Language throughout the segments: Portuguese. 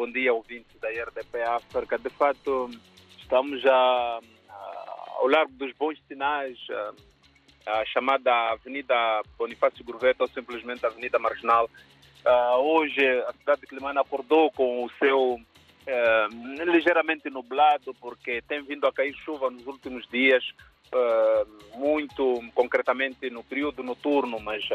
bom dia, ouvintes da RDP África. De fato, estamos já ao largo dos bons sinais, a chamada Avenida Bonifácio Gurveta ou simplesmente Avenida Marginal. Hoje, a cidade de Climane acordou com o céu ligeiramente nublado, porque tem vindo a cair chuva nos últimos dias, muito concretamente no período noturno, mas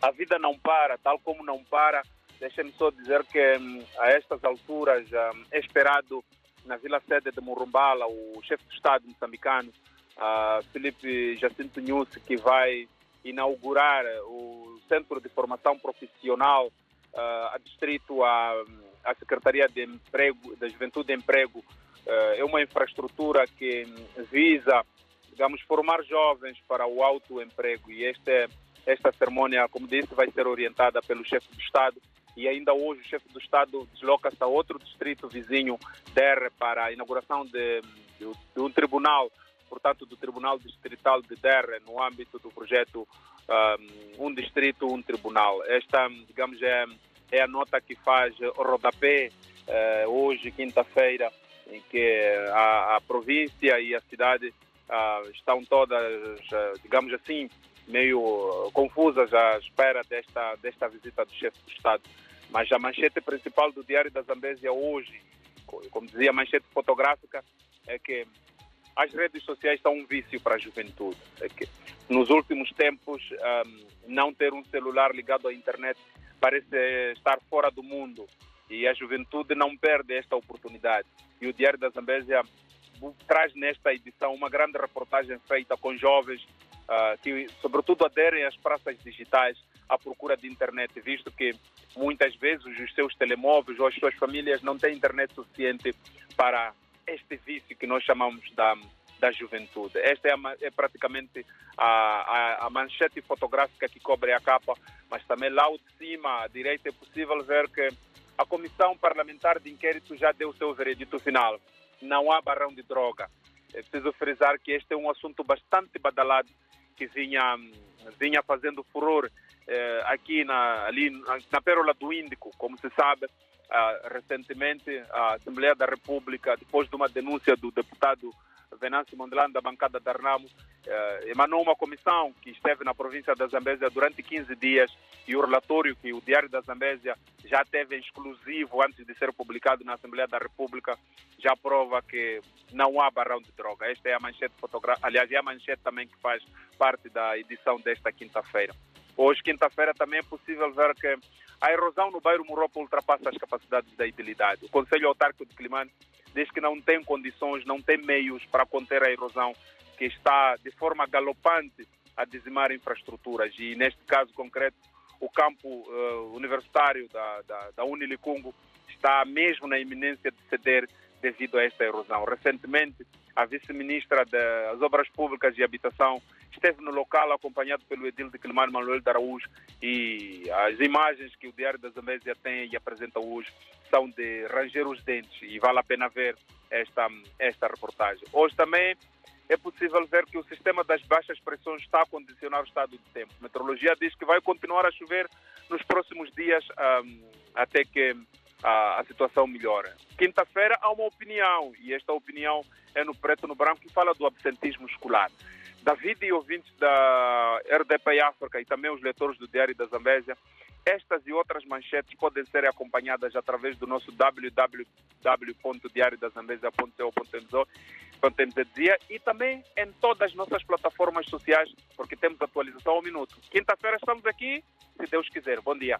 a vida não para, tal como não para Deixem-me só dizer que hum, a estas alturas hum, é esperado na vila sede de Murumbala o chefe de Estado moçambicano, Felipe Jacinto Nussi, que vai inaugurar o Centro de Formação Profissional a distrito à, à Secretaria de Emprego, da Juventude e Emprego. É uma infraestrutura que hum, visa, digamos, formar jovens para o autoemprego e este, esta cerimônia, como disse, vai ser orientada pelo chefe de Estado e ainda hoje o chefe do Estado desloca-se a outro distrito vizinho, Der, para a inauguração de, de, de, um tribunal, portanto, do Tribunal Distrital de Der, no âmbito do projeto um, um Distrito, um Tribunal. Esta, digamos, é, é a nota que faz o rodapé eh, hoje, quinta-feira, em que a, a, província e a cidade uh, estão todas, uh, digamos assim, meio confusas à espera desta, desta visita do chefe do Estado. Mas a manchete principal do Diário da Zambésia hoje, como dizia a manchete fotográfica, é que as redes sociais são um vício para a juventude. É que nos últimos tempos, um, não ter um celular ligado à internet parece estar fora do mundo e a juventude não perde esta oportunidade. E o Diário da Zambésia traz nesta edição uma grande reportagem feita com jovens uh, que, sobretudo, aderem às praças digitais à procura de internet, visto que muitas vezes os seus telemóveis ou as suas famílias não têm internet suficiente para este vício que nós chamamos da, da juventude. Esta é, a, é praticamente a, a, a, manchete fotográfica que cobre a capa, mas também lá de cima, à direita, é possível ver que a Comissão Parlamentar de Inquérito já deu o seu veredito final. Não há barrão de droga. É preciso frisar que este é um assunto bastante badalado que vinha, vinha fazendo furor eh, aqui na, ali na Pérola do Índico, como se sabe, ah, recentemente a Assembleia da República, depois de uma denúncia do deputado Venâncio Mondelano, da bancada da Arnamo, eh, emanou uma comissão que esteve na província da Zambésia durante 15 dias e o relatório que o Diário da Zambésia já teve exclusivo antes de ser publicado na Assembleia da República já prova que não há barrão de droga. Esta é a manchete fotográfica, aliás, é a manchete também que faz parte da edição desta quinta-feira. Hoje, quinta-feira, também é possível ver que a erosão no bairro Muropa ultrapassa as capacidades da idilidade. O Conselho Autárquico de Climane diz que não tem condições, não tem meios para conter a erosão que está de forma galopante a dizimar infraestruturas. E neste caso concreto, o campo uh, universitário da, da, da está mesmo na iminência de ceder devido a esta erosão. Recentemente, a vice-ministra das Obras Públicas e Habitação esteve no local acompanhado pelo edil de Climar Manuel de Araújo e as imagens que o Diário da Zambésia tem e apresenta hoje são de ranger os dentes e vale a pena ver esta, esta reportagem. Hoje também é possível ver que o sistema das baixas pressões está a condicionar o estado de tempo. A meteorologia diz que vai continuar a chover nos próximos dias um, até que a, a situação melhora. Quinta-feira há uma opinião, e esta opinião é no preto no branco, que fala do absentismo escolar. David e ouvintes da RDP África e também os leitores do Diário da Zambésia, estas e outras manchetes podem ser acompanhadas através do nosso www.diariodazambésia.co.mz e também em todas as nossas plataformas sociais, porque temos atualização ao minuto. Quinta-feira estamos aqui, se Deus quiser. Bom dia.